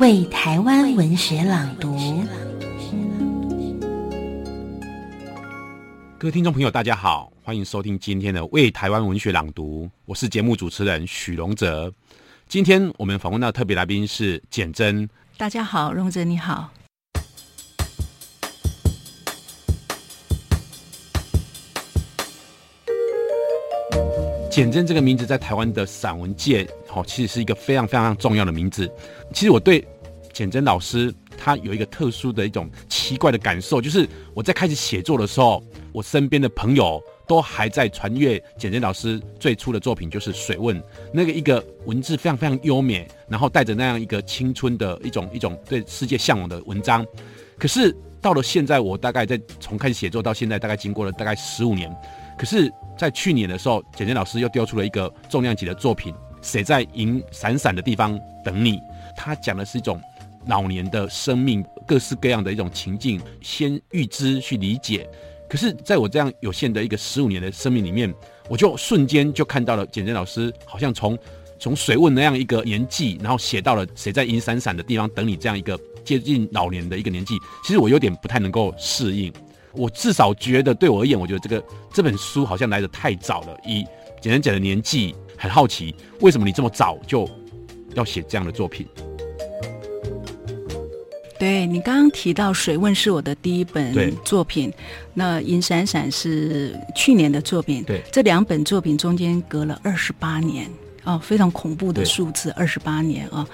为台湾文学朗读。各位听众朋友，大家好，欢迎收听今天的《为台湾文学朗读》，我是节目主持人许荣哲。今天我们访问到的特别来宾是简真。大家好，荣哲你好。简真这个名字在台湾的散文界，哦，其实是一个非常非常重要的名字。其实我对简真老师他有一个特殊的一种奇怪的感受，就是我在开始写作的时候，我身边的朋友都还在传阅简真老师最初的作品，就是《水问》，那个一个文字非常非常优美，然后带着那样一个青春的一种一种对世界向往的文章。可是到了现在，我大概在从开始写作到现在，大概经过了大概十五年。可是，在去年的时候，简媜老师又丢出了一个重量级的作品《谁在银闪闪的地方等你》。他讲的是一种老年的生命，各式各样的一种情境，先预知去理解。可是，在我这样有限的一个十五年的生命里面，我就瞬间就看到了简媜老师，好像从从水问那样一个年纪，然后写到了《谁在银闪闪的地方等你》这样一个接近老年的一个年纪。其实我有点不太能够适应。我至少觉得，对我而言，我觉得这个这本书好像来的太早了。以简单讲的年纪，很好奇，为什么你这么早就要写这样的作品？对，你刚刚提到《水问》是我的第一本作品，那《银闪闪》是去年的作品。对，这两本作品中间隔了二十八年。哦，非常恐怖的数字，二十八年啊！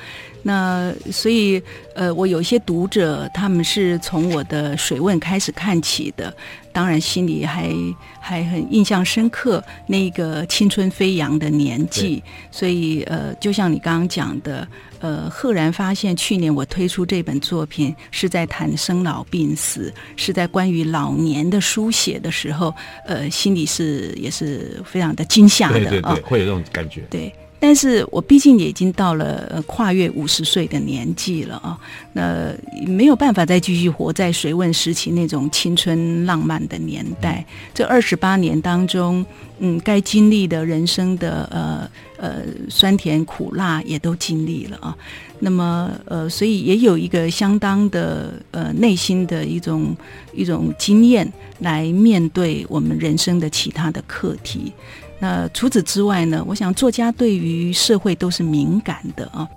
那所以，呃，我有一些读者，他们是从我的水问开始看起的，当然心里还还很印象深刻那个青春飞扬的年纪。所以，呃，就像你刚刚讲的，呃，赫然发现去年我推出这本作品是在谈生老病死，是在关于老年的书写的时候，呃，心里是也是非常的惊吓的，啊，会有这种感觉，对。但是我毕竟也已经到了跨越五十岁的年纪了啊，那没有办法再继续活在水问时期那种青春浪漫的年代。这二十八年当中，嗯，该经历的人生的呃呃酸甜苦辣也都经历了啊。那么呃，所以也有一个相当的呃内心的一种一种经验来面对我们人生的其他的课题。那除此之外呢，我想作家对于社会都是敏感的啊。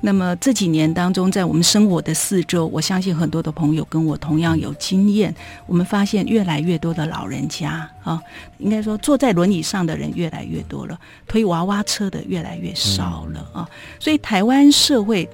那么这几年当中，在我们生活的四周，我相信很多的朋友跟我同样有经验。我们发现越来越多的老人家啊，应该说坐在轮椅上的人越来越多了，推娃娃车的越来越少了啊。所以台湾社会。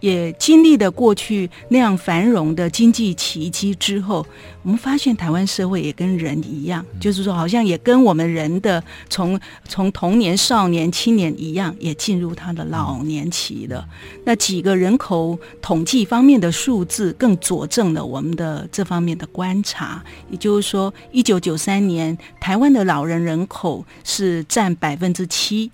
也经历了过去那样繁荣的经济奇迹之后，我们发现台湾社会也跟人一样，就是说，好像也跟我们人的从从童年、少年、青年一样，也进入他的老年期了。那几个人口统计方面的数字，更佐证了我们的这方面的观察。也就是说，一九九三年台湾的老人人口是占百分之七。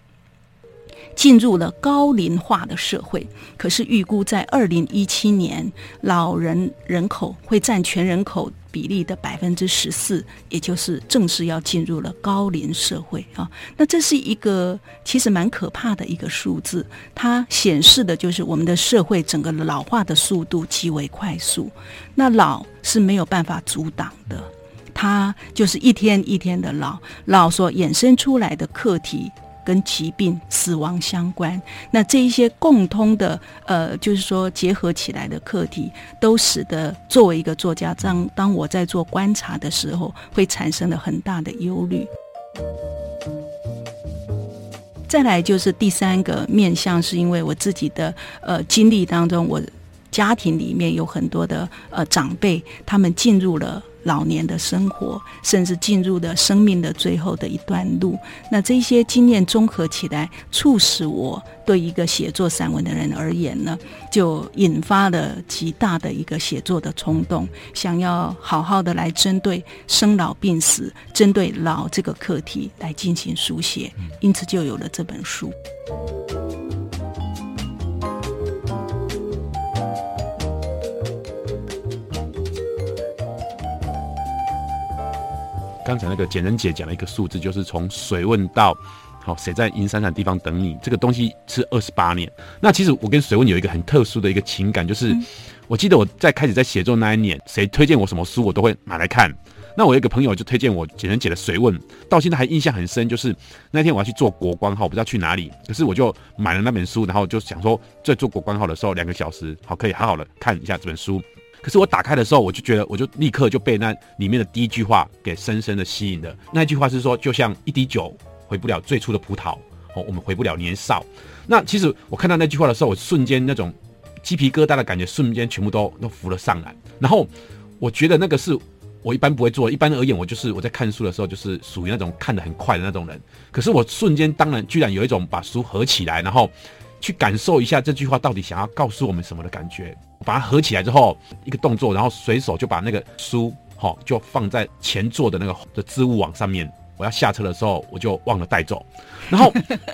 进入了高龄化的社会，可是预估在二零一七年，老人人口会占全人口比例的百分之十四，也就是正式要进入了高龄社会啊。那这是一个其实蛮可怕的一个数字，它显示的就是我们的社会整个老化的速度极为快速。那老是没有办法阻挡的，它就是一天一天的老，老所衍生出来的课题。跟疾病、死亡相关，那这一些共通的，呃，就是说结合起来的课题，都使得作为一个作家，当当我在做观察的时候，会产生了很大的忧虑。再来就是第三个面向，是因为我自己的呃经历当中，我。家庭里面有很多的呃长辈，他们进入了。老年的生活，甚至进入了生命的最后的一段路。那这些经验综合起来，促使我对一个写作散文的人而言呢，就引发了极大的一个写作的冲动，想要好好的来针对生老病死，针对老这个课题来进行书写，因此就有了这本书。刚才那个简人姐讲了一个数字，就是从水问到好谁在银闪闪地方等你，这个东西是二十八年。那其实我跟水问有一个很特殊的一个情感，就是我记得我在开始在写作那一年，谁推荐我什么书，我都会买来看。那我有一个朋友就推荐我简人姐的水问，到现在还印象很深。就是那天我要去做国光号，我不知道去哪里，可是我就买了那本书，然后就想说在做国光号的时候两个小时，好可以好好的看一下这本书。可是我打开的时候，我就觉得，我就立刻就被那里面的第一句话给深深的吸引了。那句话是说，就像一滴酒回不了最初的葡萄，哦，我们回不了年少。那其实我看到那句话的时候，我瞬间那种鸡皮疙瘩的感觉，瞬间全部都都浮了上来。然后我觉得那个是我一般不会做，一般而言，我就是我在看书的时候，就是属于那种看得很快的那种人。可是我瞬间当然居然有一种把书合起来，然后。去感受一下这句话到底想要告诉我们什么的感觉。把它合起来之后，一个动作，然后随手就把那个书，好，就放在前座的那个的置物网上面。我要下车的时候，我就忘了带走。然后，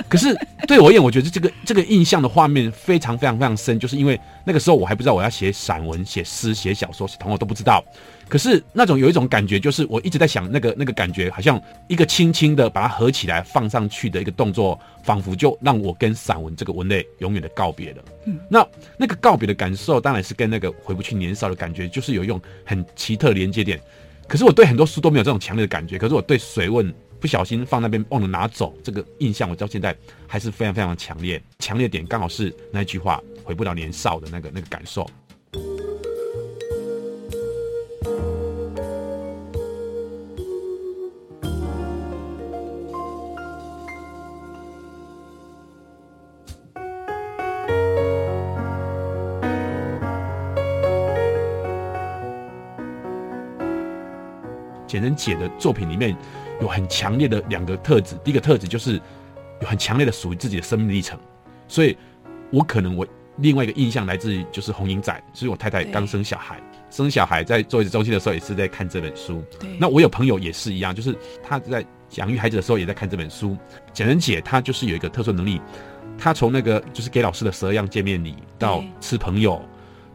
可是对我而言，我觉得这个这个印象的画面非常非常非常深，就是因为那个时候我还不知道我要写散文、写诗、写小说，同学都不知道。可是那种有一种感觉，就是我一直在想那个那个感觉，好像一个轻轻的把它合起来放上去的一个动作，仿佛就让我跟散文这个文类永远的告别了。嗯，那那个告别的感受，当然是跟那个回不去年少的感觉，就是有一种很奇特的连接点。可是我对很多书都没有这种强烈的感觉，可是我对水问不小心放那边忘了拿走这个印象，我到现在还是非常非常强烈。强烈点刚好是那句话，回不了年少的那个那个感受。简人姐的作品里面有很强烈的两个特质，第一个特质就是有很强烈的属于自己的生命历程，所以我可能我另外一个印象来自于就是红英仔，所以我太太刚生小孩，生小孩在坐月子中心的时候也是在看这本书。那我有朋友也是一样，就是他在养育孩子的时候也在看这本书。简人姐她就是有一个特殊能力，她从那个就是给老师的十二样见面礼到吃朋友，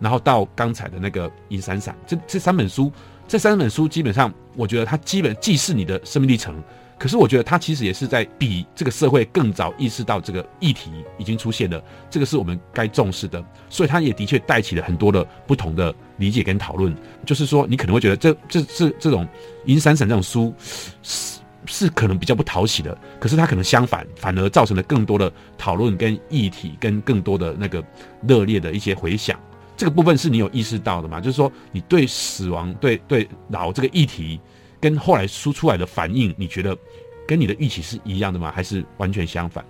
然后到刚才的那个银闪闪，这这三本书。这三本书基本上，我觉得它基本既是你的生命历程，可是我觉得它其实也是在比这个社会更早意识到这个议题已经出现了，这个是我们该重视的，所以它也的确带起了很多的不同的理解跟讨论。就是说，你可能会觉得这这这这种银闪闪这种书是是可能比较不讨喜的，可是它可能相反，反而造成了更多的讨论跟议题跟更多的那个热烈的一些回响。这个部分是你有意识到的吗？就是说，你对死亡、对对老这个议题，跟后来输出来的反应，你觉得跟你的预期是一样的吗？还是完全相反？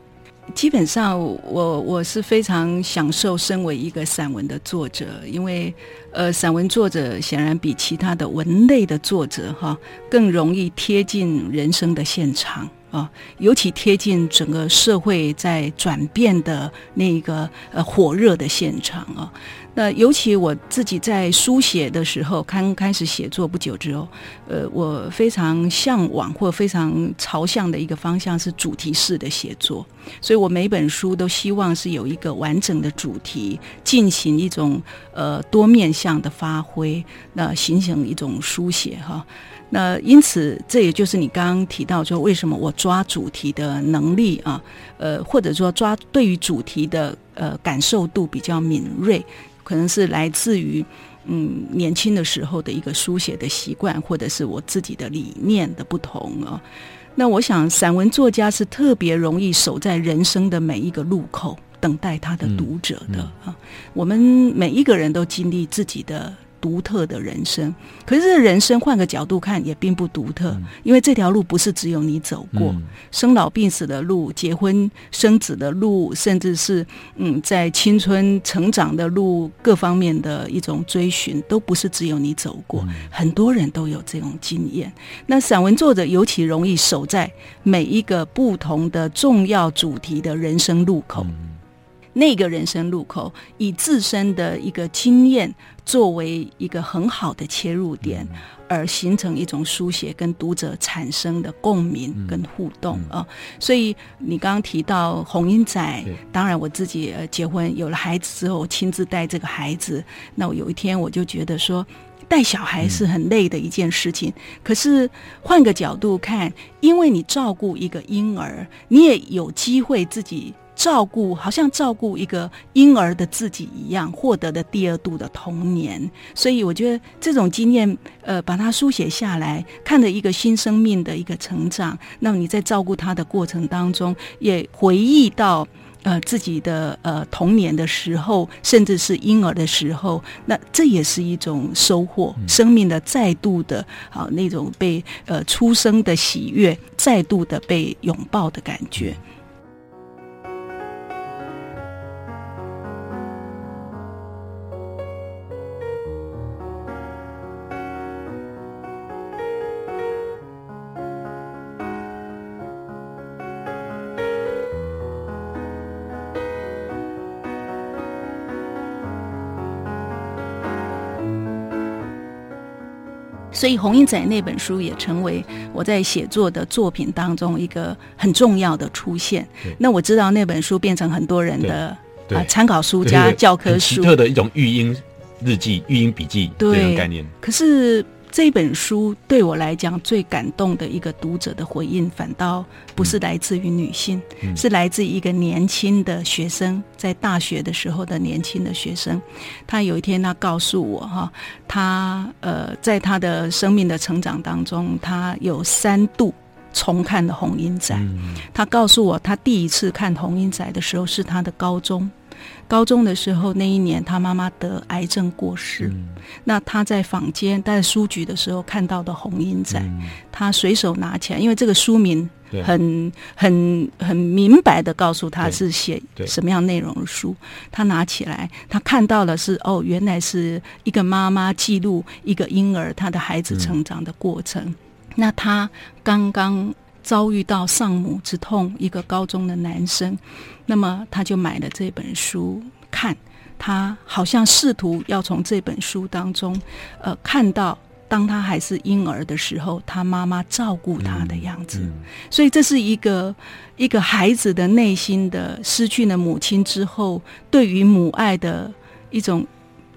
基本上我，我我是非常享受身为一个散文的作者，因为呃，散文作者显然比其他的文类的作者哈更容易贴近人生的现场。啊，尤其贴近整个社会在转变的那个呃火热的现场啊。那尤其我自己在书写的时候，刚开始写作不久之后，呃，我非常向往或非常朝向的一个方向是主题式的写作。所以我每本书都希望是有一个完整的主题，进行一种呃多面向的发挥，那形成一种书写哈。那因此，这也就是你刚刚提到说，为什么我抓主题的能力啊，呃，或者说抓对于主题的呃感受度比较敏锐，可能是来自于嗯年轻的时候的一个书写的习惯，或者是我自己的理念的不同啊。那我想，散文作家是特别容易守在人生的每一个路口，等待他的读者的啊。我们每一个人都经历自己的。独特的人生。可是这人生换个角度看也并不独特，嗯、因为这条路不是只有你走过，嗯、生老病死的路、结婚生子的路，甚至是嗯在青春成长的路，各方面的一种追寻，都不是只有你走过。嗯、很多人都有这种经验。那散文作者尤其容易守在每一个不同的重要主题的人生路口。嗯那个人生路口，以自身的一个经验作为一个很好的切入点，而形成一种书写跟读者产生的共鸣跟互动啊。所以你刚刚提到红英仔，当然我自己结婚有了孩子之后，我亲自带这个孩子。那我有一天我就觉得说，带小孩是很累的一件事情。可是换个角度看，因为你照顾一个婴儿，你也有机会自己。照顾好像照顾一个婴儿的自己一样，获得的第二度的童年。所以我觉得这种经验，呃，把它书写下来，看着一个新生命的一个成长。那么你在照顾他的过程当中，也回忆到呃自己的呃童年的时候，甚至是婴儿的时候，那这也是一种收获，嗯、生命的再度的啊那种被呃出生的喜悦，再度的被拥抱的感觉。所以《红英仔》那本书也成为我在写作的作品当中一个很重要的出现。那我知道那本书变成很多人的啊参考书加教科书，奇特的一种育婴日记、育婴笔记这种概念。可是。这本书对我来讲最感动的一个读者的回应，反倒不是来自于女性，嗯、是来自一个年轻的学生，在大学的时候的年轻的学生。他有一天，他告诉我哈，他呃，在他的生命的成长当中，他有三度重看的《红英仔》。嗯、他告诉我，他第一次看《红英仔》的时候是他的高中。高中的时候，那一年他妈妈得癌症过世。嗯、那他在坊间，在书局的时候看到的《红英仔》，嗯、他随手拿起来，因为这个书名很很很明白的告诉他是写什么样内容的书。他拿起来，他看到的是哦，原来是一个妈妈记录一个婴儿他的孩子成长的过程。嗯、那他刚刚。遭遇到丧母之痛，一个高中的男生，那么他就买了这本书看，他好像试图要从这本书当中，呃，看到当他还是婴儿的时候，他妈妈照顾他的样子，嗯嗯、所以这是一个一个孩子的内心的失去了母亲之后，对于母爱的一种。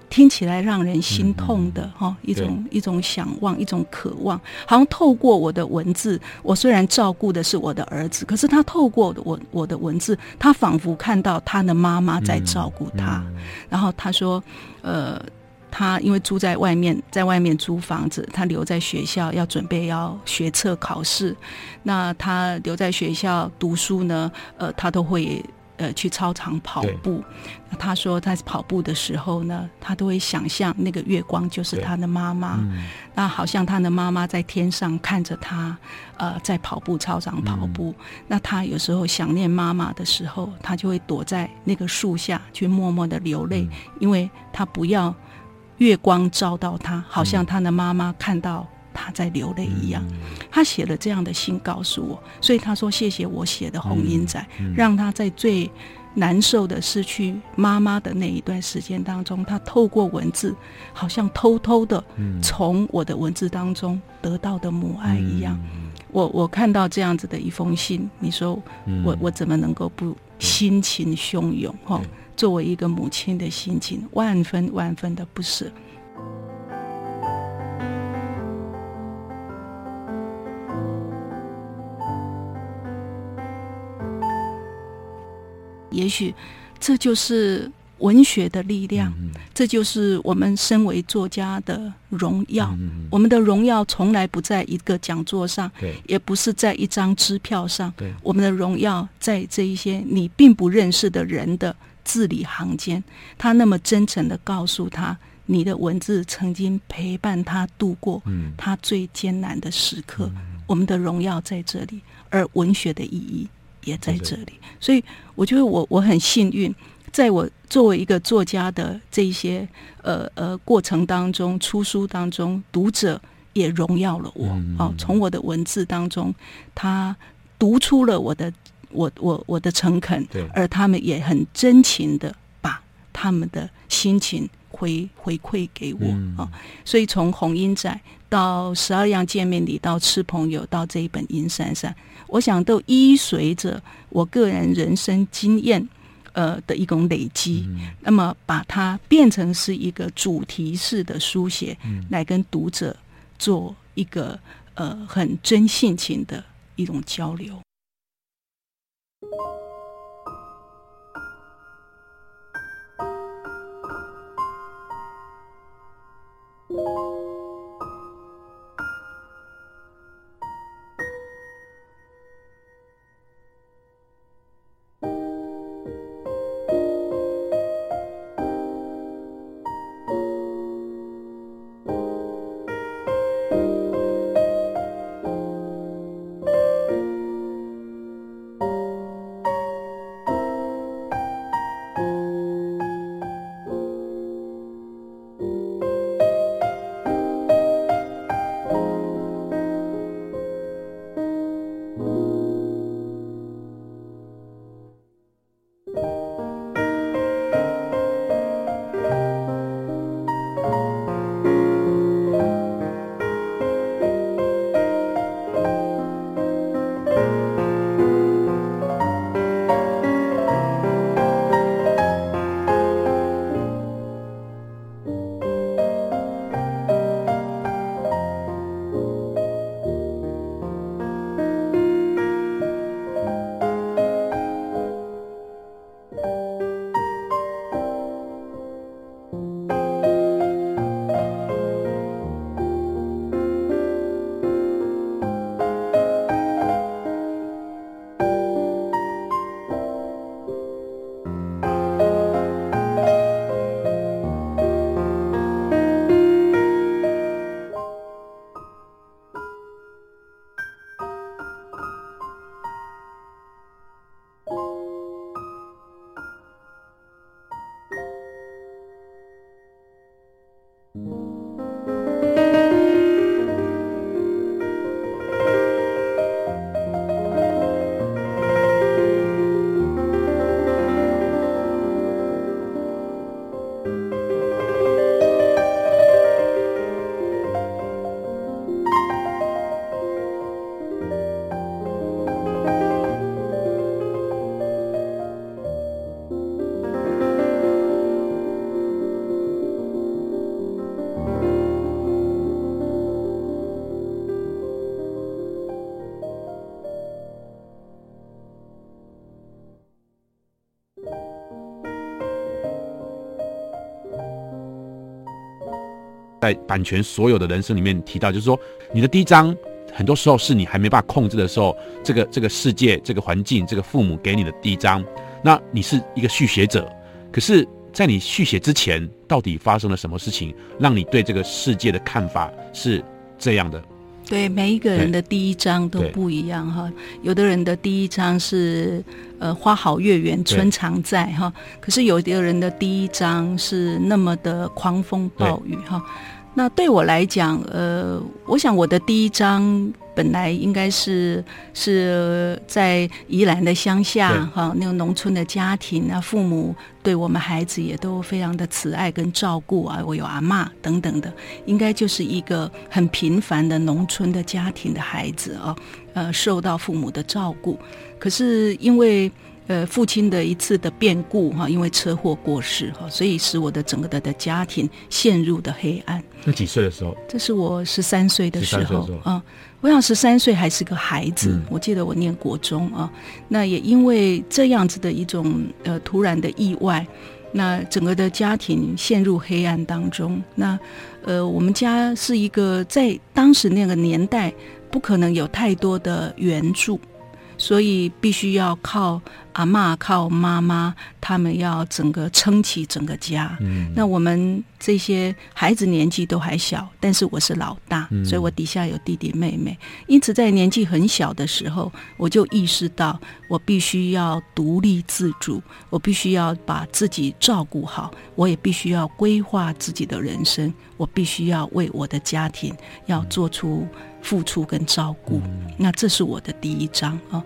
听起来让人心痛的哈，一种一种想望，一种渴望，好像透过我的文字，我虽然照顾的是我的儿子，可是他透过我我的文字，他仿佛看到他的妈妈在照顾他。然后他说，呃，他因为住在外面，在外面租房子，他留在学校要准备要学测考试。那他留在学校读书呢，呃，他都会。呃，去操场跑步。他说，他跑步的时候呢，他都会想象那个月光就是他的妈妈。嗯、那好像他的妈妈在天上看着他，呃，在跑步操场跑步。嗯、那他有时候想念妈妈的时候，他就会躲在那个树下去默默的流泪，嗯、因为他不要月光照到他，好像他的妈妈看到。他在流泪一样，他写了这样的信告诉我，所以他说谢谢我写的《红英仔》，让他在最难受的失去妈妈的那一段时间当中，他透过文字，好像偷偷的从我的文字当中得到的母爱一样。我我看到这样子的一封信，你说我我怎么能够不心情汹涌？哈，作为一个母亲的心情，万分万分的不舍。也许这就是文学的力量，嗯、这就是我们身为作家的荣耀。嗯、我们的荣耀从来不在一个讲座上，对也不是在一张支票上。对我们的荣耀在这一些你并不认识的人的字里行间，他那么真诚的告诉他，你的文字曾经陪伴他度过他最艰难的时刻。嗯、我们的荣耀在这里，而文学的意义也在这里。所以，我觉得我我很幸运，在我作为一个作家的这一些呃呃过程当中，出书当中，读者也荣耀了我。嗯、哦，从我的文字当中，他读出了我的。我我我的诚恳，而他们也很真情的把他们的心情回回馈给我啊、所以从红音仔到十二样见面礼，到吃朋友，到这一本《阴山山》，我想都依随着我个人人生经验呃的一种累积，嗯、那么把它变成是一个主题式的书写，嗯、来跟读者做一个呃很真性情的一种交流。you 在版权所有的人生里面提到，就是说，你的第一章很多时候是你还没办法控制的时候，这个这个世界、这个环境、这个父母给你的第一章，那你是一个续写者。可是，在你续写之前，到底发生了什么事情，让你对这个世界的看法是这样的？对，每一个人的第一章都不一样哈。有的人的第一章是呃“花好月圆，春常在”哈，可是有的人的第一章是那么的狂风暴雨哈。那对我来讲，呃，我想我的第一章本来应该是是在宜兰的乡下哈，那个农村的家庭啊，父母对我们孩子也都非常的慈爱跟照顾啊，我有阿妈等等的，应该就是一个很平凡的农村的家庭的孩子啊，呃，受到父母的照顾，可是因为。呃，父亲的一次的变故哈，因为车祸过世哈，所以使我的整个的的家庭陷入的黑暗。那几岁的时候？这是我十三岁的时候啊。我想十三岁还是个孩子，嗯、我记得我念国中啊。那也因为这样子的一种呃突然的意外，那整个的家庭陷入黑暗当中。那呃，我们家是一个在当时那个年代不可能有太多的援助。所以必须要靠阿妈靠妈妈，他们要整个撑起整个家。嗯，那我们这些孩子年纪都还小，但是我是老大，嗯、所以我底下有弟弟妹妹。因此，在年纪很小的时候，我就意识到我必须要独立自主，我必须要把自己照顾好，我也必须要规划自己的人生，我必须要为我的家庭要做出付出跟照顾。嗯、那这是我的第一章啊。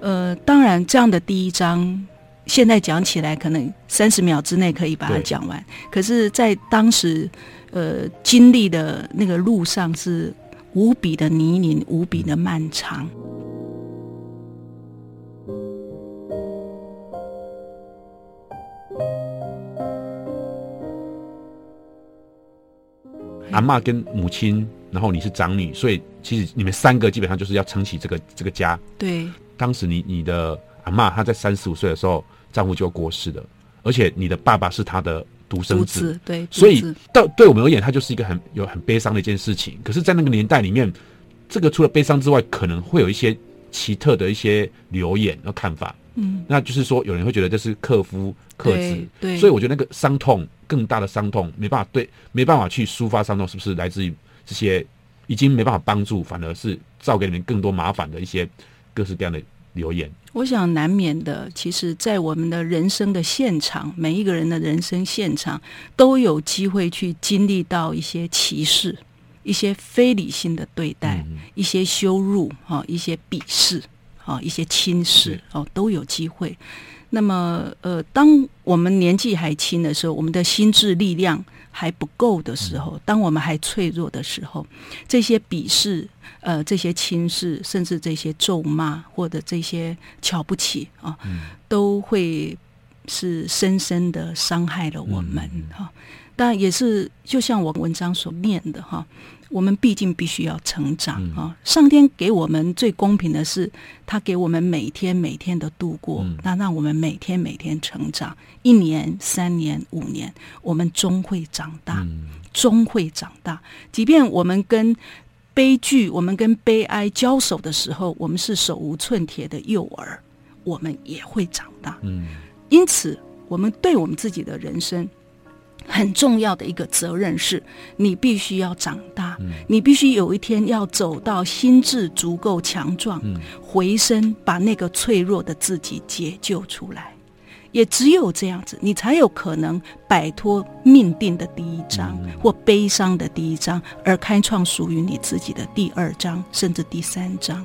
呃，当然，这样的第一章，现在讲起来可能三十秒之内可以把它讲完。可是，在当时，呃，经历的那个路上是无比的泥泞，无比的漫长。阿嬷跟母亲，然后你是长女，所以其实你们三个基本上就是要撑起这个这个家。对。当时你你的阿嬷她在三十五岁的时候，丈夫就过世了，而且你的爸爸是她的独生子，子对，所以到对我们而言，他就是一个很有很悲伤的一件事情。可是，在那个年代里面，这个除了悲伤之外，可能会有一些奇特的一些留言和看法。嗯，那就是说，有人会觉得这是克夫克子，对，对，所以我觉得那个伤痛更大的伤痛，没办法对，没办法去抒发伤痛，是不是来自于这些已经没办法帮助，反而是造给你们更多麻烦的一些。各式各样的留言，我想难免的。其实，在我们的人生的现场，每一个人的人生现场都有机会去经历到一些歧视、一些非理性的对待、嗯、一些羞辱、哈、一些鄙视、哈、一些轻视，哦，都有机会。那么，呃，当我们年纪还轻的时候，我们的心智力量还不够的时候，当我们还脆弱的时候，这些鄙视。呃，这些轻视，甚至这些咒骂，或者这些瞧不起啊，嗯、都会是深深的伤害了我们哈。但、也是，就像我文章所念的哈、啊，我们毕竟必须要成长啊。上天给我们最公平的是，他给我们每天每天的度过，嗯、那让我们每天每天成长，一年、三年、五年，我们终会长大，嗯、终会长大。即便我们跟悲剧，我们跟悲哀交手的时候，我们是手无寸铁的幼儿，我们也会长大。嗯，因此，我们对我们自己的人生很重要的一个责任是，你必须要长大，嗯、你必须有一天要走到心智足够强壮，嗯、回身把那个脆弱的自己解救出来。也只有这样子，你才有可能摆脱命定的第一章或悲伤的第一章，而开创属于你自己的第二章，甚至第三章。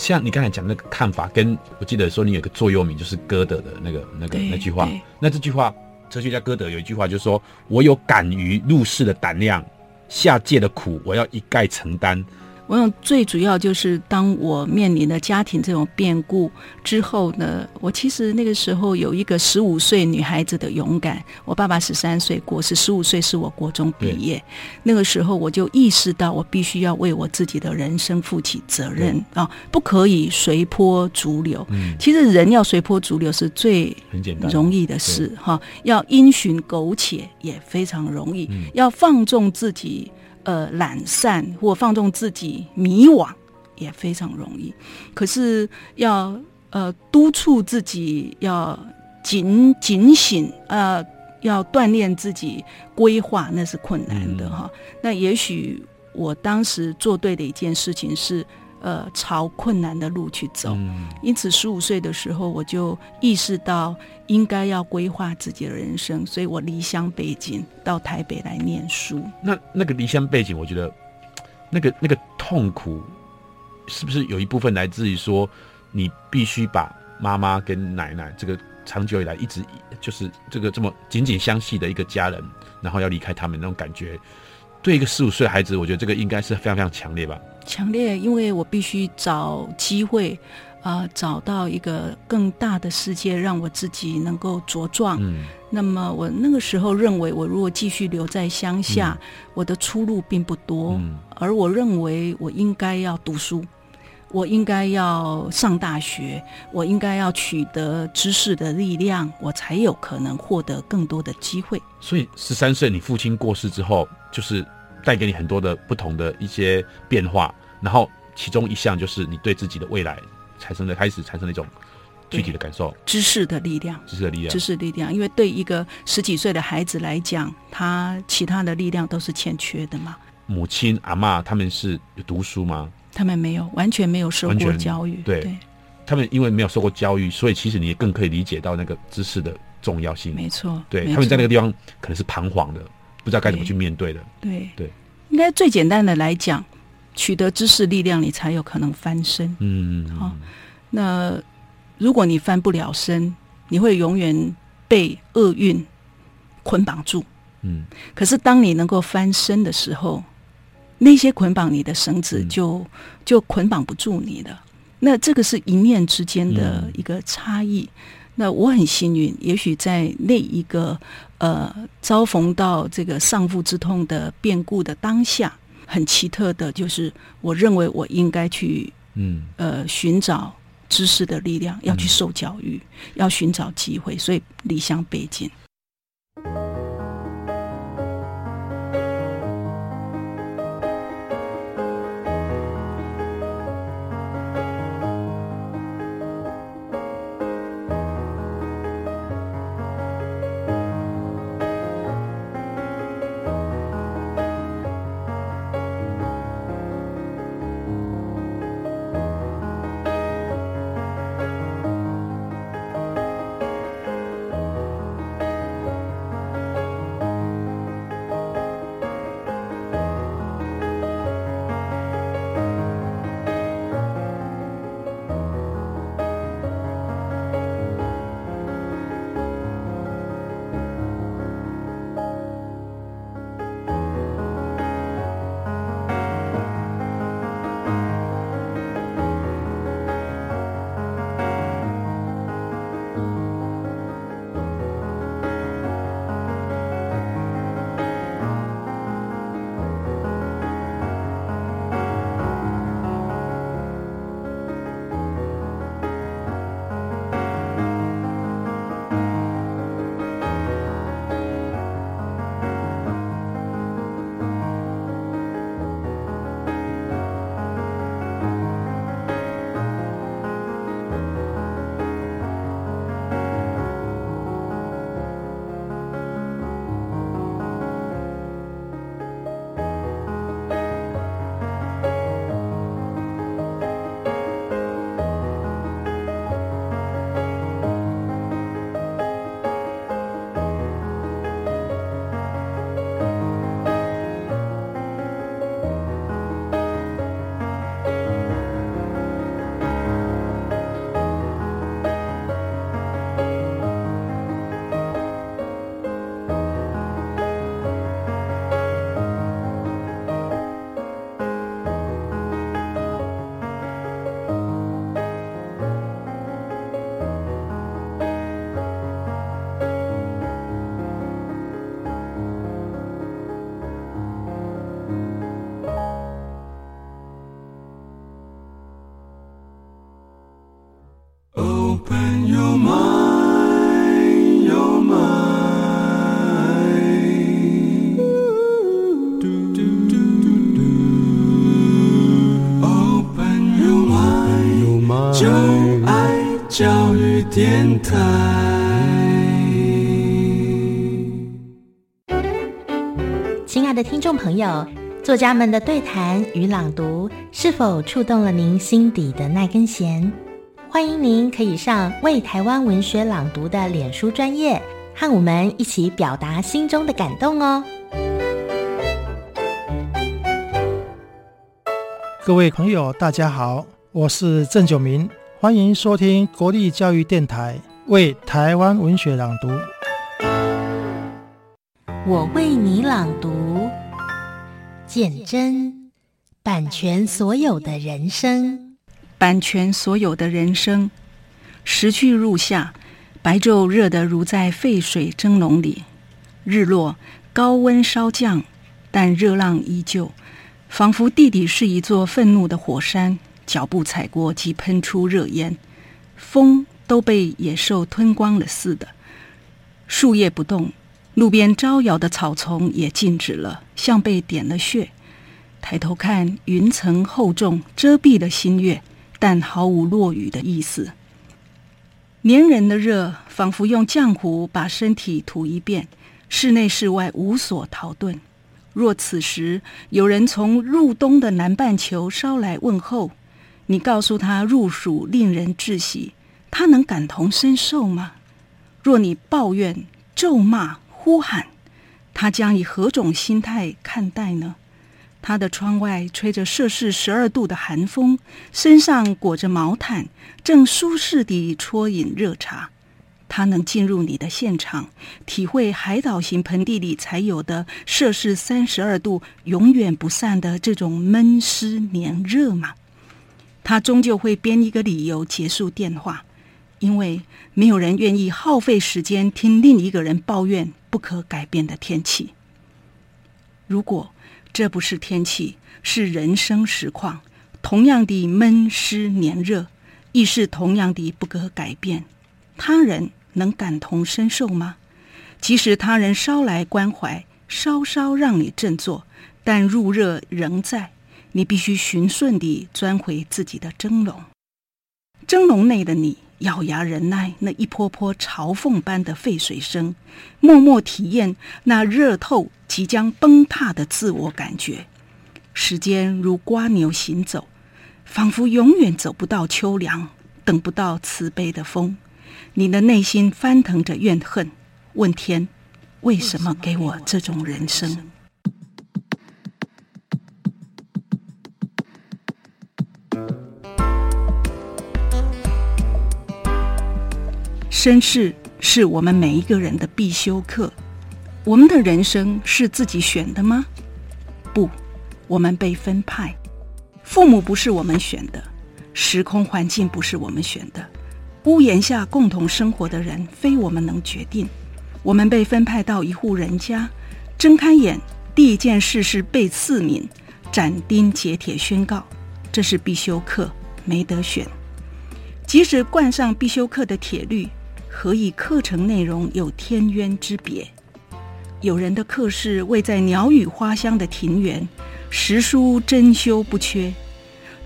像你刚才讲那个看法，跟我记得说你有个座右铭，就是歌德的那个那个那句话。那这句话，哲学家歌德有一句话，就是说我有敢于入世的胆量，下界的苦我要一概承担。我想最主要就是，当我面临了家庭这种变故之后呢，我其实那个时候有一个十五岁女孩子的勇敢。我爸爸十三岁过世，十五岁是我国中毕业。那个时候我就意识到，我必须要为我自己的人生负起责任啊，不可以随波逐流。嗯，其实人要随波逐流是最容易的事哈，要因循苟且也非常容易，嗯，要放纵自己。呃，懒散或放纵自己迷惘也非常容易，可是要呃督促自己要警警醒，呃，要锻炼自己规划，那是困难的哈。嗯。那也许我当时做对的一件事情是。呃，朝困难的路去走，嗯、因此十五岁的时候，我就意识到应该要规划自己的人生，所以我离乡背井到台北来念书。那那个离乡背井，我觉得那个那个痛苦，是不是有一部分来自于说，你必须把妈妈跟奶奶这个长久以来一直就是这个这么紧紧相系的一个家人，然后要离开他们那种感觉？对一个十五岁的孩子，我觉得这个应该是非常非常强烈吧。强烈，因为我必须找机会，啊、呃，找到一个更大的世界，让我自己能够茁壮。嗯，那么我那个时候认为，我如果继续留在乡下，嗯、我的出路并不多。嗯，而我认为我应该要读书，我应该要上大学，我应该要取得知识的力量，我才有可能获得更多的机会。所以，十三岁你父亲过世之后，就是。带给你很多的不同的一些变化，然后其中一项就是你对自己的未来产生的开始产生了一种具体的感受，知识的力量，知识的力量，知识力量。因为对一个十几岁的孩子来讲，他其他的力量都是欠缺的嘛。母亲、阿嬷他们是有读书吗？他们没有，完全没有受过教育。对，对他们因为没有受过教育，所以其实你也更可以理解到那个知识的重要性。没错，对，他们在那个地方可能是彷徨的。不知道该怎么去面对的，对对，对，应该最简单的来讲，取得知识力量，你才有可能翻身。嗯，好、哦，那如果你翻不了身，你会永远被厄运捆绑住。嗯，可是当你能够翻身的时候，那些捆绑你的绳子就、嗯、就捆绑不住你了。那这个是一念之间的一个差异。嗯那我很幸运，也许在那一个呃遭逢到这个丧父之痛的变故的当下，很奇特的，就是我认为我应该去嗯呃寻找知识的力量，要去受教育，嗯、要寻找机会，所以离乡背井。众朋友，作家们的对谈与朗读是否触动了您心底的那根弦？欢迎您可以上为台湾文学朗读的脸书专业，和我们一起表达心中的感动哦。各位朋友，大家好，我是郑九明，欢迎收听国立教育电台为台湾文学朗读。我为你朗读，简真，版权所有的人生，版权所有的人生。时去入夏，白昼热得如在沸水蒸笼里，日落，高温稍降，但热浪依旧。仿佛地底是一座愤怒的火山，脚步踩过即喷出热烟，风都被野兽吞光了似的。树叶不动，路边招摇的草丛也静止了，像被点了穴。抬头看，云层厚重，遮蔽了新月，但毫无落雨的意思。黏人的热，仿佛用浆糊把身体涂一遍，室内室外无所逃遁。若此时有人从入冬的南半球捎来问候，你告诉他入暑令人窒息，他能感同身受吗？若你抱怨、咒骂、呼喊，他将以何种心态看待呢？他的窗外吹着摄氏十二度的寒风，身上裹着毛毯，正舒适地啜饮热茶。他能进入你的现场，体会海岛型盆地里才有的摄氏三十二度、永远不散的这种闷湿黏热吗？他终究会编一个理由结束电话，因为没有人愿意耗费时间听另一个人抱怨不可改变的天气。如果这不是天气，是人生实况，同样的闷湿黏热，亦是同样的不可改变。他人。能感同身受吗？即使他人捎来关怀，稍稍让你振作，但入热仍在，你必须循顺地钻回自己的蒸笼。蒸笼内的你，咬牙忍耐那一波波嘲讽般的沸水声，默默体验那热透即将崩塌的自我感觉。时间如瓜牛行走，仿佛永远走不到秋凉，等不到慈悲的风。你的内心翻腾着怨恨，问天：为什么给我这种人生？身世是我们每一个人的必修课。我们的人生是自己选的吗？不，我们被分派。父母不是我们选的，时空环境不是我们选的。屋檐下共同生活的人，非我们能决定。我们被分派到一户人家，睁开眼，第一件事是被赐名，斩钉截铁宣告：这是必修课，没得选。即使冠上必修课的铁律，何以课程内容有天渊之别？有人的课室位在鸟语花香的庭园，时书珍馐不缺；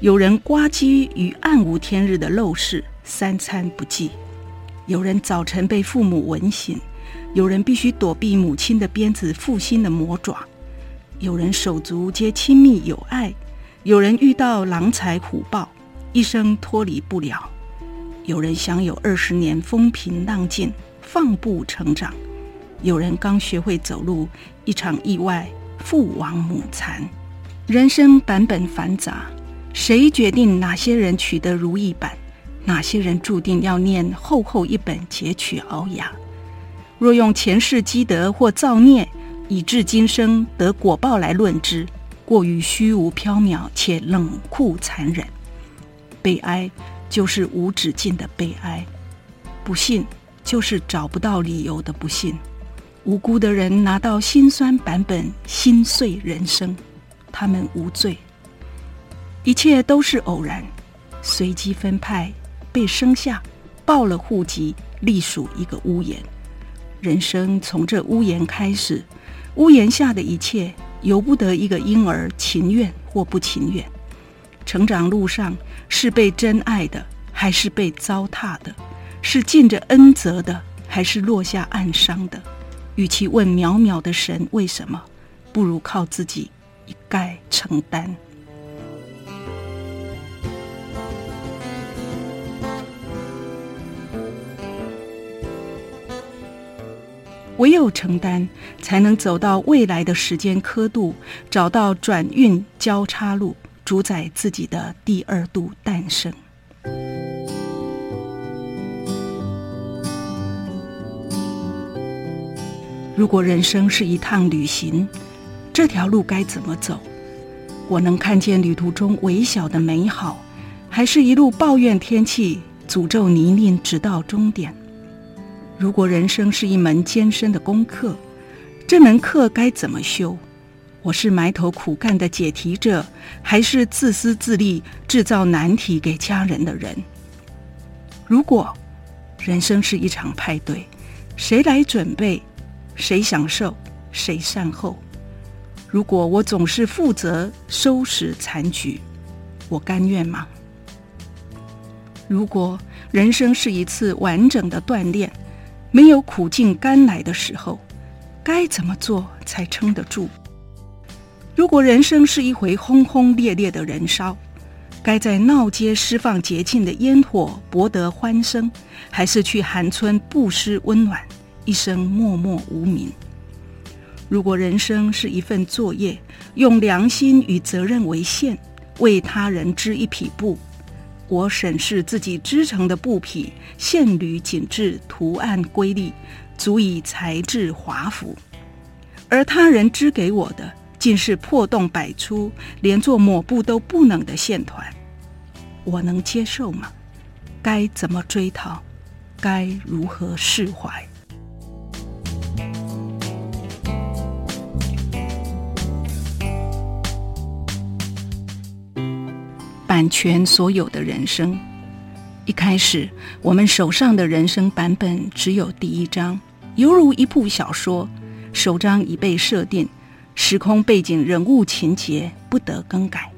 有人呱唧于暗无天日的陋室。三餐不继，有人早晨被父母吻醒，有人必须躲避母亲的鞭子、负心的魔爪，有人手足皆亲密有爱，有人遇到狼豺虎豹，一生脱离不了，有人享有二十年风平浪静，放步成长，有人刚学会走路，一场意外父亡母残，人生版本繁杂，谁决定哪些人取得如意版？哪些人注定要念厚厚一本截取熬牙？若用前世积德或造孽，以致今生得果报来论之，过于虚无缥缈且冷酷残忍。悲哀就是无止境的悲哀，不幸就是找不到理由的不幸。无辜的人拿到心酸版本，心碎人生，他们无罪。一切都是偶然，随机分派。被生下，报了户籍，隶属一个屋檐。人生从这屋檐开始，屋檐下的一切由不得一个婴儿情愿或不情愿。成长路上是被真爱的，还是被糟蹋的？是尽着恩泽的，还是落下暗伤的？与其问渺渺的神为什么，不如靠自己一概承担。唯有承担，才能走到未来的时间刻度，找到转运交叉路，主宰自己的第二度诞生。如果人生是一趟旅行，这条路该怎么走？我能看见旅途中微小的美好，还是一路抱怨天气，诅咒泥泞，直到终点？如果人生是一门艰深的功课，这门课该怎么修？我是埋头苦干的解题者，还是自私自利制造难题给家人的人？如果人生是一场派对，谁来准备？谁享受？谁善后？如果我总是负责收拾残局，我甘愿吗？如果人生是一次完整的锻炼，没有苦尽甘来的时候，该怎么做才撑得住？如果人生是一回轰轰烈烈的燃烧，该在闹街释放节庆的烟火博得欢声，还是去寒村布施温暖，一生默默无名？如果人生是一份作业，用良心与责任为线，为他人织一匹布。我审视自己织成的布匹，线缕紧致，图案瑰丽，足以裁制华服；而他人织给我的，竟是破洞百出，连做抹布都不能的线团。我能接受吗？该怎么追讨？该如何释怀？版权所有的人生，一开始我们手上的人生版本只有第一章，犹如一部小说，首章已被设定，时空背景、人物情节不得更改，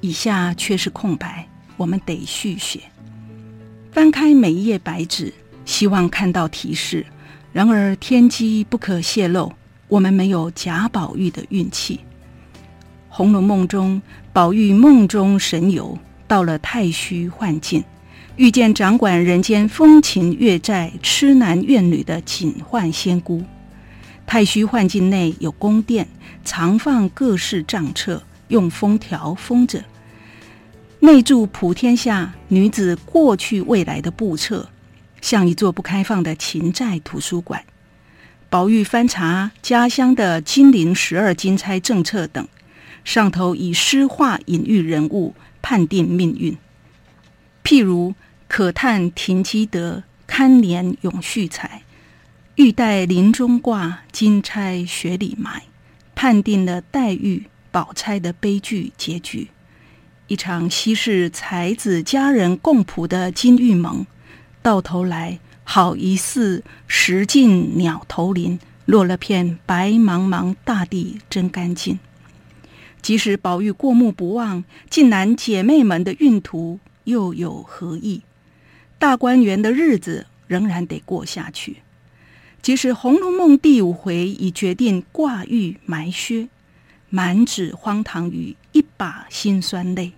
以下却是空白，我们得续写。翻开每一页白纸，希望看到提示，然而天机不可泄露，我们没有贾宝玉的运气。《红楼梦》中，宝玉梦中神游，到了太虚幻境，遇见掌管人间风情月债、痴男怨女的警幻仙姑。太虚幻境内有宫殿，藏放各式账册，用封条封着。内住普天下女子过去未来的簿册，像一座不开放的秦债图书馆。宝玉翻查家乡的金陵十二金钗政策等。上头以诗画隐喻人物，判定命运。譬如可叹停机德，堪怜永续财。玉带林中挂，金钗雪里埋。判定了黛玉、宝钗的悲剧结局。一场稀世才子佳人共谱的金玉盟，到头来好一似石尽鸟投林，落了片白茫茫大地真干净。即使宝玉过目不忘，靖难姐妹们的运途又有何益？大观园的日子仍然得过下去。即使《红楼梦》第五回已决定挂玉埋靴，满纸荒唐与一把辛酸泪，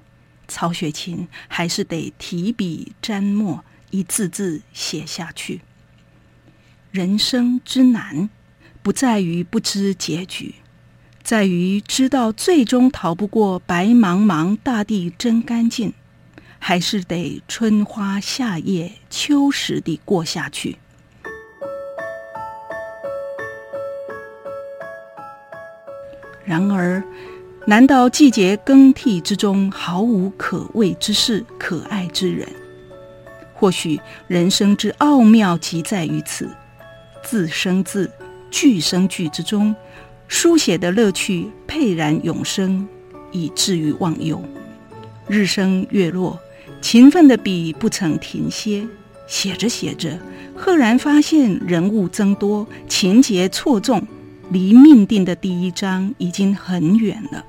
曹雪芹还是得提笔沾墨，一字字写下去。人生之难，不在于不知结局。在于知道最终逃不过白茫茫大地真干净，还是得春花夏叶秋实地过下去。然而，难道季节更替之中毫无可畏之事、可爱之人？或许人生之奥妙即在于此：字生字，句生句之中。书写的乐趣沛然永生，以至于忘忧。日升月落，勤奋的笔不曾停歇。写着写着，赫然发现人物增多，情节错综，离命定的第一章已经很远了。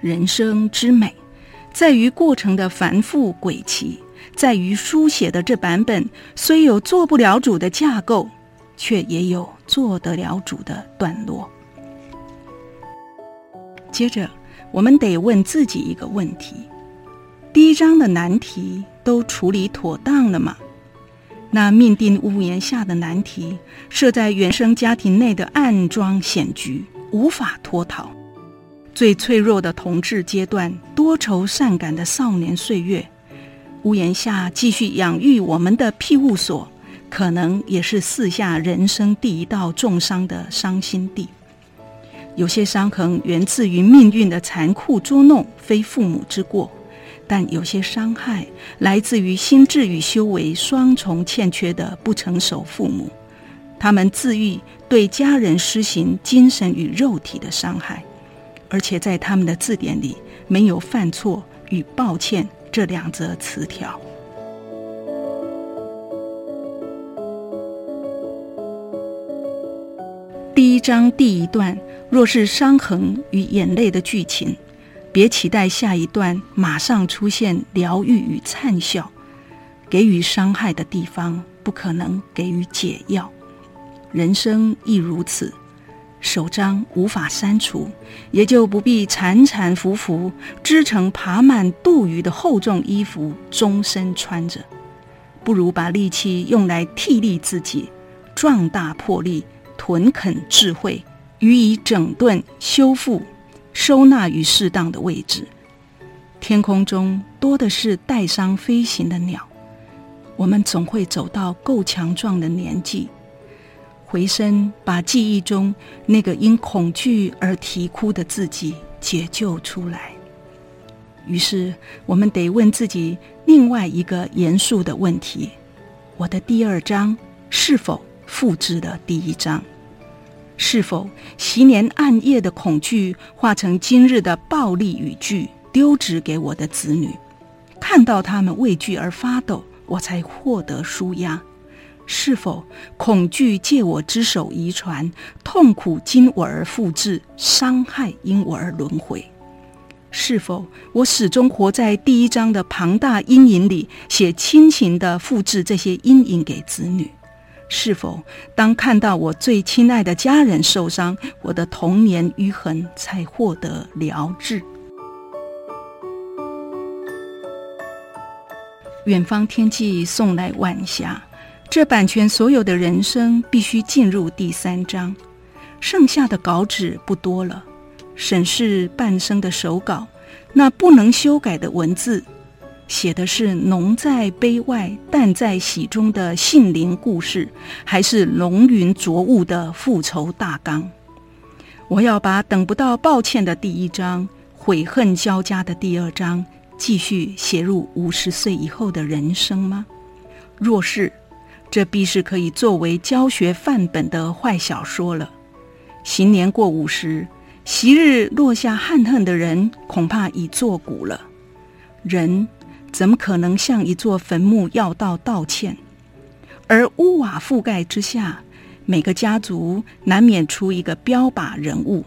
人生之美，在于过程的繁复诡奇，在于书写的这版本，虽有做不了主的架构，却也有做得了主的段落。接着，我们得问自己一个问题：第一章的难题都处理妥当了吗？那命定屋檐下的难题，设在原生家庭内的暗桩险局，无法脱逃。最脆弱的童稚阶段，多愁善感的少年岁月，屋檐下继续养育我们的庇护所，可能也是四下人生第一道重伤的伤心地。有些伤痕源自于命运的残酷捉弄，非父母之过；但有些伤害来自于心智与修为双重欠缺的不成熟父母，他们自愈对家人施行精神与肉体的伤害。而且在他们的字典里没有“犯错”与“抱歉”这两则词条。第一章第一段若是伤痕与眼泪的剧情，别期待下一段马上出现疗愈与灿笑。给予伤害的地方，不可能给予解药。人生亦如此。首章无法删除，也就不必缠缠服服，织成爬满蠹鱼的厚重衣服，终身穿着。不如把力气用来替力自己，壮大魄力，屯垦智慧，予以整顿、修复、收纳于适当的位置。天空中多的是带伤飞行的鸟，我们总会走到够强壮的年纪。回身把记忆中那个因恐惧而啼哭的自己解救出来。于是，我们得问自己另外一个严肃的问题：我的第二章是否复制了第一章？是否昔年暗夜的恐惧化成今日的暴力语句，丢掷给我的子女？看到他们畏惧而发抖，我才获得舒压。是否恐惧借我之手遗传，痛苦经我而复制，伤害因我而轮回？是否我始终活在第一章的庞大阴影里，写亲情的复制这些阴影给子女？是否当看到我最亲爱的家人受伤，我的童年淤痕才获得疗治？远方天际送来晚霞。这版权所有的人生必须进入第三章，剩下的稿纸不多了。审视半生的手稿，那不能修改的文字，写的是浓在悲外、淡在喜中的杏林故事，还是浓云浊雾的复仇大纲？我要把等不到抱歉的第一章、悔恨交加的第二章，继续写入五十岁以后的人生吗？若是，这必是可以作为教学范本的坏小说了。行年过五十，昔日落下憾恨的人，恐怕已作古了。人怎么可能向一座坟墓要道道歉？而屋瓦覆盖之下，每个家族难免出一个标靶人物。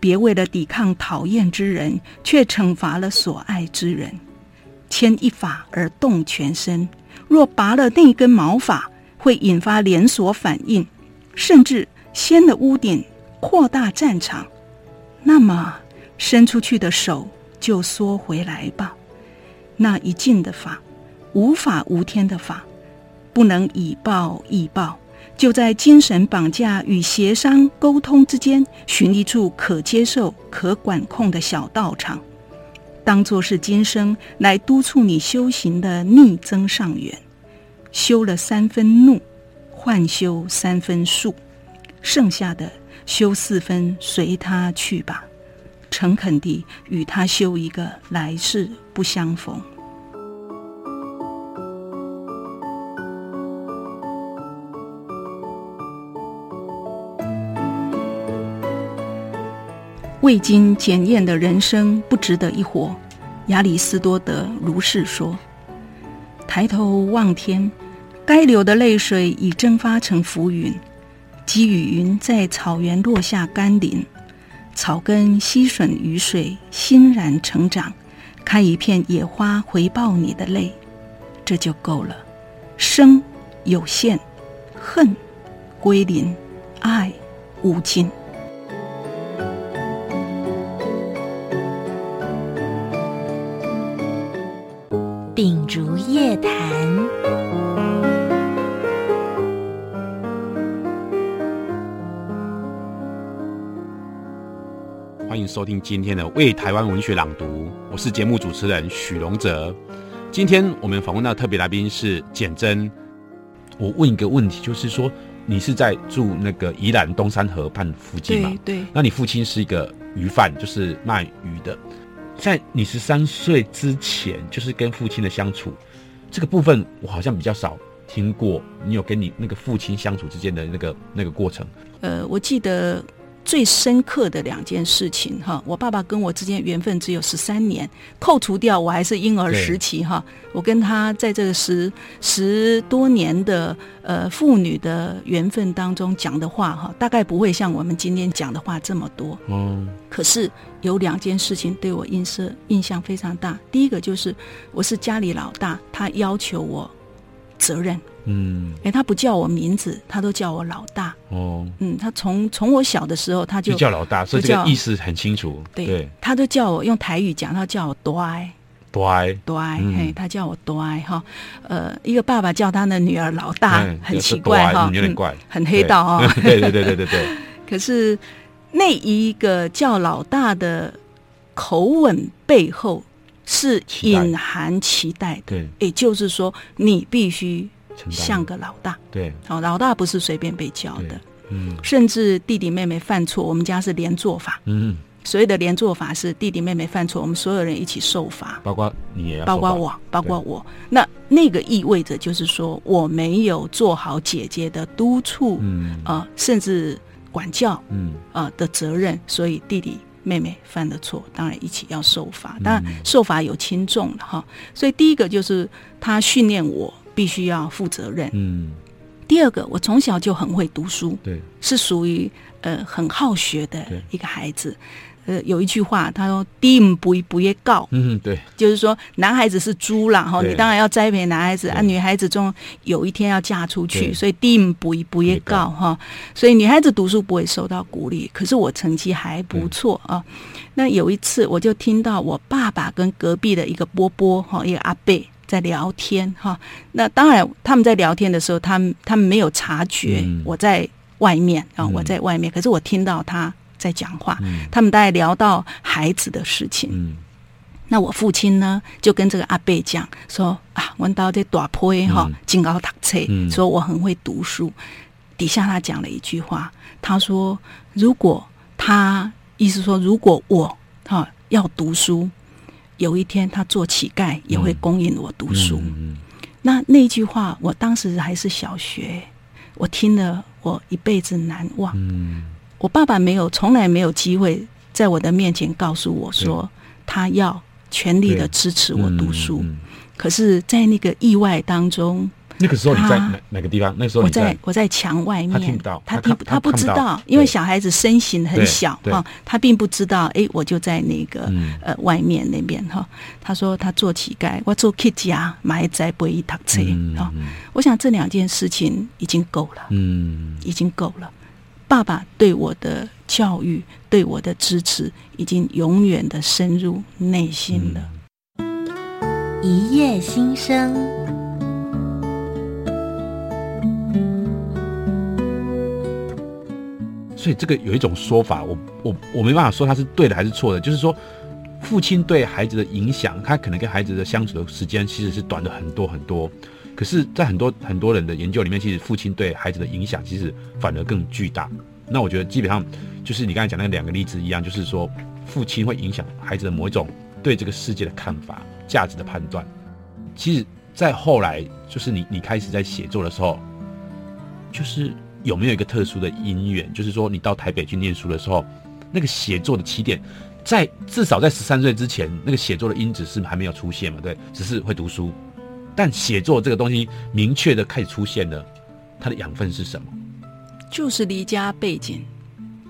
别为了抵抗讨厌之人，却惩罚了所爱之人。牵一发而动全身。若拔了那根毛发，会引发连锁反应，甚至掀了屋顶，扩大战场。那么伸出去的手就缩回来吧。那一境的法，无法无天的法，不能以暴易暴，就在精神绑架与协商沟通之间，寻一处可接受、可管控的小道场。当作是今生来督促你修行的逆增上缘，修了三分怒，换修三分术，剩下的修四分随他去吧，诚恳地与他修一个来世不相逢。未经检验的人生不值得一活，亚里士多德如是说。抬头望天，该流的泪水已蒸发成浮云，积雨云在草原落下甘霖，草根吸吮雨水，欣然成长，开一片野花回报你的泪。这就够了。生有限，恨归零，爱无尽。秉烛夜谈，欢迎收听今天的《为台湾文学朗读》，我是节目主持人许荣哲。今天我们访问到特别来宾是简真。我问一个问题，就是说你是在住那个宜兰东山河畔附近吗？对。对，那你父亲是一个鱼贩，就是卖鱼的。在你十三岁之前，就是跟父亲的相处，这个部分我好像比较少听过。你有跟你那个父亲相处之间的那个那个过程？呃，我记得。最深刻的两件事情哈，我爸爸跟我之间缘分只有十三年，扣除掉我还是婴儿时期哈，我跟他在这个十十多年的呃父女的缘分当中讲的话哈，大概不会像我们今天讲的话这么多。嗯，可是有两件事情对我印象印象非常大，第一个就是我是家里老大，他要求我责任。嗯，哎，他不叫我名字，他都叫我老大。哦，嗯，他从从我小的时候他就，就叫老大，所以这个意思很清楚。对，对他都叫我用台语讲，他叫我多爱，多爱，多爱，嘿，他叫我多爱哈。呃，一个爸爸叫他的女儿老大，嗯、很奇怪哈，有点怪，很黑道哈。对对对对对对。可是那一个叫老大的口吻背后是隐含期待的，对，也就是说你必须。像个老大，对，好，老大不是随便被教的，嗯，甚至弟弟妹妹犯错，我们家是连坐法，嗯，所谓的连坐法是弟弟妹妹犯错，我们所有人一起受罚，包括你也要，包括我，包括我，那那个意味着就是说我没有做好姐姐的督促，嗯。啊、呃，甚至管教，嗯。啊、呃、的责任，所以弟弟妹妹犯的错，当然一起要受罚，当然受罚有轻重的哈，所以第一个就是他训练我。必须要负责任。嗯，第二个，我从小就很会读书，对，是属于呃很好学的一个孩子。呃，有一句话，他说“弟不不越告”，嗯，对，就是说男孩子是猪啦，哈，你当然要栽培男孩子啊，女孩子终有一天要嫁出去，所以“弟不不越告”哈，所以女孩子读书不会受到鼓励。可是我成绩还不错啊。那有一次，我就听到我爸爸跟隔壁的一个波波哈，一个阿伯。在聊天哈，那当然他们在聊天的时候，他们他们没有察觉我在外面啊，嗯、我在外面，可是我听到他在讲话，嗯、他们大概聊到孩子的事情。嗯、那我父亲呢，就跟这个阿贝讲说啊，我到这大坡哈，金高读册，嗯、说我很会读书。底下他讲了一句话，他说如果他意思说如果我哈要读书。有一天，他做乞丐也会供应我读书。那那句话，我当时还是小学，我听了，我一辈子难忘。嗯、我爸爸没有，从来没有机会在我的面前告诉我说，他要全力的支持我读书。可是，在那个意外当中。那个时候你在哪哪个地方？那时候我在我在墙外面，他听不到，他听他不知道，因为小孩子身形很小哈，他并不知道。哎，我就在那个呃外面那边哈。他说他做乞丐，我做 Kitty 啊，买在不一趟车啊。我想这两件事情已经够了，嗯，已经够了。爸爸对我的教育，对我的支持，已经永远的深入内心了。一夜心声。所以这个有一种说法，我我我没办法说他是对的还是错的，就是说，父亲对孩子的影响，他可能跟孩子的相处的时间其实是短的很多很多。可是，在很多很多人的研究里面，其实父亲对孩子的影响其实反而更巨大。那我觉得基本上就是你刚才讲那两个例子一样，就是说，父亲会影响孩子的某一种对这个世界的看法、价值的判断。其实，在后来，就是你你开始在写作的时候，就是。有没有一个特殊的因缘？就是说，你到台北去念书的时候，那个写作的起点，在至少在十三岁之前，那个写作的因子是还没有出现嘛？对，只是会读书。但写作这个东西明确的开始出现了，它的养分是什么？就是离家背景、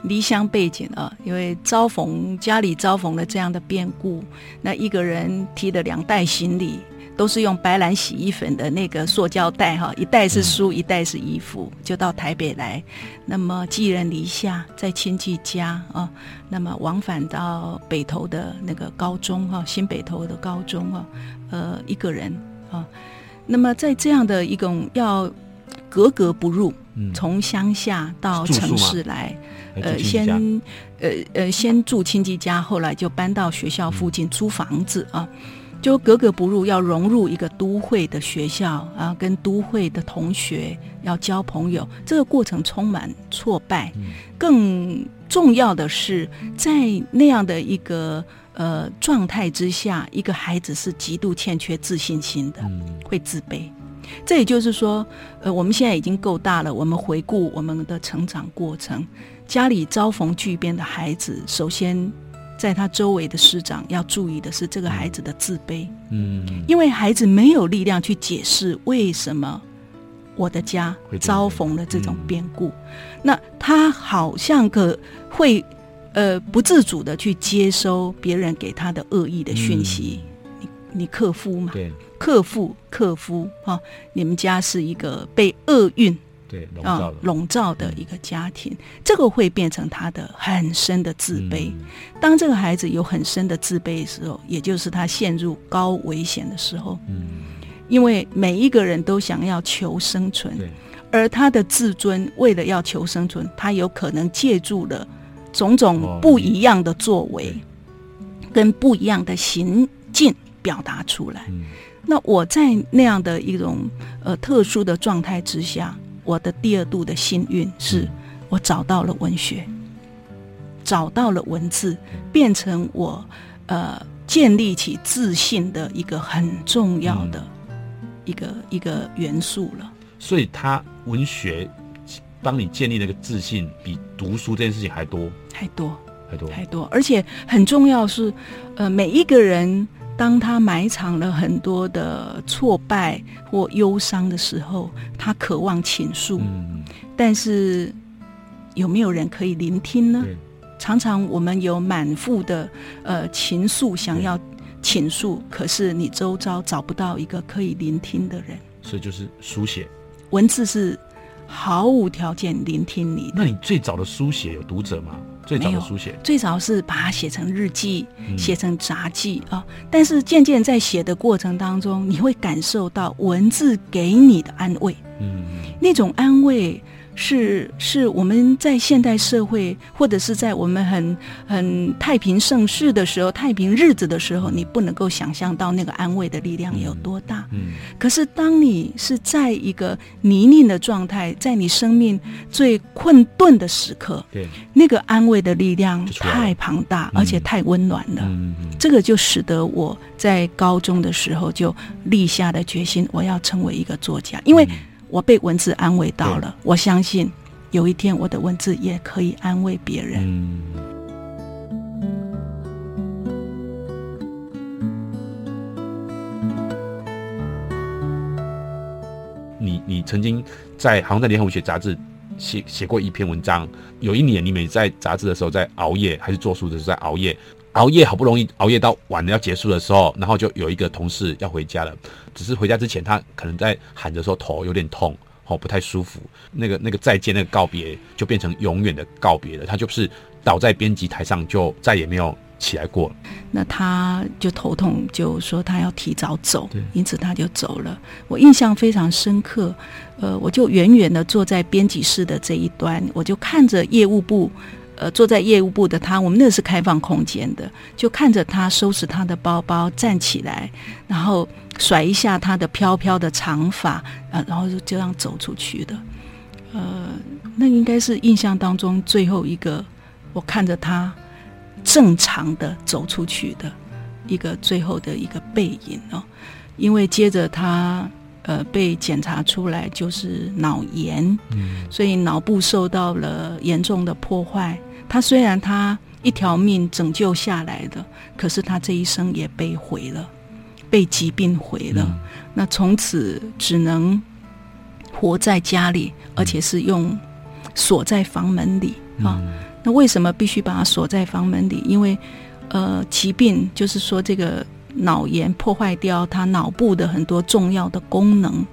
离乡背景啊，因为遭逢家里遭逢了这样的变故，那一个人提了两袋行李。都是用白兰洗衣粉的那个塑胶袋哈，一袋是书，一袋是衣服，就到台北来。那么寄人篱下，在亲戚家啊，那么往返到北投的那个高中哈，新北投的高中哈，呃，一个人啊。那么在这样的一种要格格不入，从乡下到城市来。呃，先呃呃，先住亲戚家，后来就搬到学校附近租房子啊，就格格不入，要融入一个都会的学校啊，跟都会的同学要交朋友，这个过程充满挫败。更重要的是，在那样的一个呃状态之下，一个孩子是极度欠缺自信心的，会自卑。这也就是说，呃，我们现在已经够大了，我们回顾我们的成长过程。家里遭逢巨变的孩子，首先在他周围的师长要注意的是这个孩子的自卑。嗯，因为孩子没有力量去解释为什么我的家遭逢了这种变故，那他好像可会呃不自主的去接收别人给他的恶意的讯息。你你克夫嘛？对，克夫克夫哈，你们家是一个被厄运。对，笼罩，哦、笼罩的一个家庭，嗯，这个会变成他的很深的自卑，嗯。当这个孩子有很深的自卑的时候，也就是他陷入高危险的时候。嗯，因为每一个人都想要求生存，而他的自尊为了要求生存，他有可能借助了种种不一样的作为，跟不一样的行径表达出来，嗯。那我在那样的一种呃特殊的状态之下。我的第二度的幸运是，我找到了文学，找到了文字，变成我呃建立起自信的一个很重要的一个、嗯、一个元素了。所以，他文学帮你建立那个自信，比读书这件事情还多，还多，还多，还多。而且很重要是，呃，每一个人。当他埋藏了很多的挫败或忧伤的时候，他渴望倾诉，嗯，但是有没有人可以聆听呢？常常我们有满腹的呃情愫想要倾诉，可是你周遭找不到一个可以聆听的人，所以就是书写，文字是毫无条件聆听你的。那你最早的书写有读者吗？最早的书写，最早是把它写成日记，写、嗯、成杂记啊。但是渐渐在写的过程当中，你会感受到文字给你的安慰，嗯，那种安慰。是是，我们在现代社会，或者是在我们很很太平盛世的时候，太平日子的时候，你不能够想象到那个安慰的力量有多大。嗯。可是，当你是在一个泥泞的状态，在你生命最困顿的时刻，对，那个安慰的力量太庞大，而且太温暖了。嗯。这个就使得我在高中的时候就立下了决心，我要成为一个作家，因为。我被文字安慰到了，我相信有一天我的文字也可以安慰别人。嗯。你你曾经在好像在联合文学杂志写写过一篇文章，有一年你每在杂志的时候在熬夜，还是做书的时候在熬夜？熬夜好不容易熬夜到晚了要结束的时候，然后就有一个同事要回家了。只是回家之前，他可能在喊的时候头有点痛，哦，不太舒服。那个那个再见，那个告别就变成永远的告别了。他就是倒在编辑台上，就再也没有起来过。那他就头痛，就说他要提早走，因此他就走了。我印象非常深刻。呃，我就远远的坐在编辑室的这一端，我就看着业务部。呃，坐在业务部的他，我们那是开放空间的，就看着他收拾他的包包，站起来，然后甩一下他的飘飘的长发，啊、呃，然后就这样走出去的。呃，那应该是印象当中最后一个，我看着他正常的走出去的一个最后的一个背影哦。因为接着他呃被检查出来就是脑炎，嗯，所以脑部受到了严重的破坏。他虽然他一条命拯救下来的，可是他这一生也被毁了，被疾病毁了。嗯、那从此只能活在家里，而且是用锁在房门里啊、嗯。那为什么必须把他锁在房门里？因为呃，疾病就是说这个脑炎破坏掉他脑部的很多重要的功能，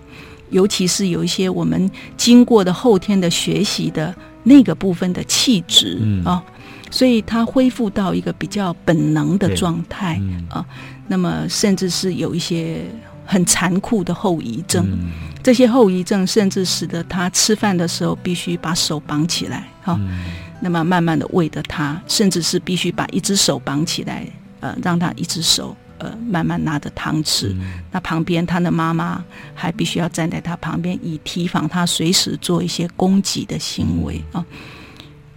尤其是有一些我们经过的后天的学习的那个部分的气质、嗯、啊，所以他恢复到一个比较本能的状态、嗯、啊。那么甚至是有一些很残酷的后遗症，嗯、这些后遗症甚至使得他吃饭的时候必须把手绑起来，哈、啊。嗯那么慢慢的喂着他，甚至是必须把一只手绑起来，呃，让他一只手呃慢慢拿着汤吃。嗯、那旁边他的妈妈还必须要站在他旁边，以提防他随时做一些攻击的行为啊。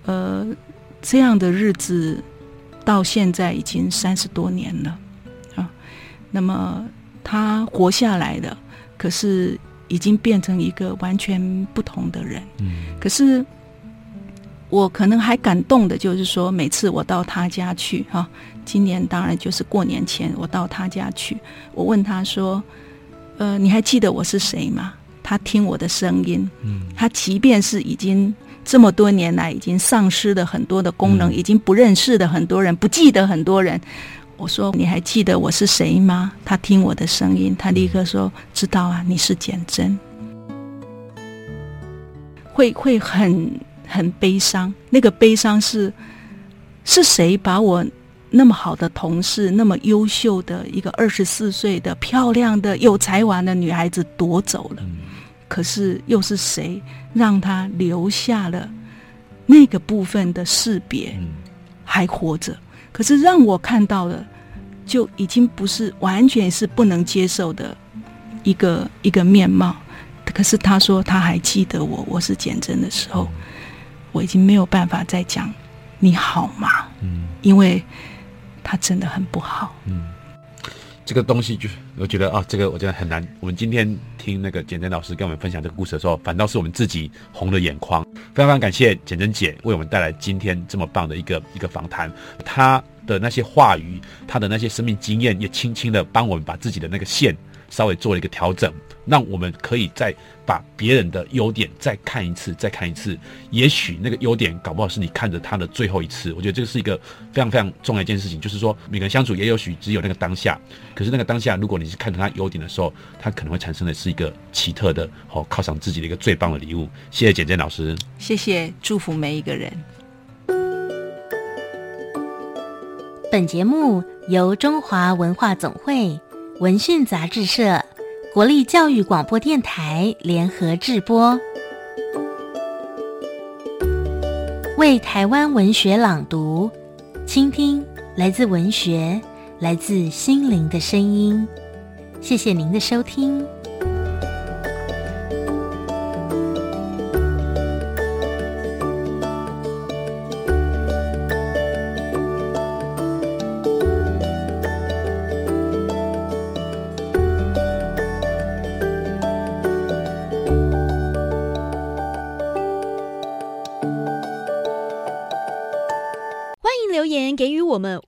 呃，这样的日子到现在已经三十多年了啊。那么他活下来的，可是已经变成一个完全不同的人。嗯，可是。我可能还感动的，就是说，每次我到他家去，哈，今年当然就是过年前，我到他家去，我问他说：“呃，你还记得我是谁吗？”他听我的声音，嗯，他即便是已经这么多年来已经丧失了很多的功能，嗯、已经不认识的很多人，不记得很多人，我说：“你还记得我是谁吗？”他听我的声音，他立刻说：“知道啊，你是简真。”会会很。很悲伤，那个悲伤是是谁把我那么好的同事，那么优秀的一个二十四岁的漂亮的有才华的女孩子夺走了？嗯、可是又是谁让她留下了那个部分的识别还活着？可是让我看到了，就已经不是完全是不能接受的一个一个面貌。可是他说他还记得我，我是简真的时候。嗯我已经没有办法再讲你好吗？嗯，因为他真的很不好。嗯，这个东西就我觉得啊，这个我觉得很难。我们今天听那个简真老师跟我们分享这个故事的时候，反倒是我们自己红了眼眶。非常非常感谢简真姐为我们带来今天这么棒的一个一个访谈。她的那些话语，她的那些生命经验，也轻轻的帮我们把自己的那个线稍微做了一个调整。让我们可以再把别人的优点再看一次，再看一次。也许那个优点搞不好是你看着他的最后一次。我觉得这个是一个非常非常重要一件事情，就是说每个人相处也有许只有那个当下，可是那个当下，如果你是看着他优点的时候，他可能会产生的是一个奇特的哦，犒赏自己的一个最棒的礼物。谢谢简简老师，谢谢，祝福每一个人。本节目由中华文化总会文讯杂志社。国立教育广播电台联合制播，为台湾文学朗读，倾听来自文学、来自心灵的声音。谢谢您的收听。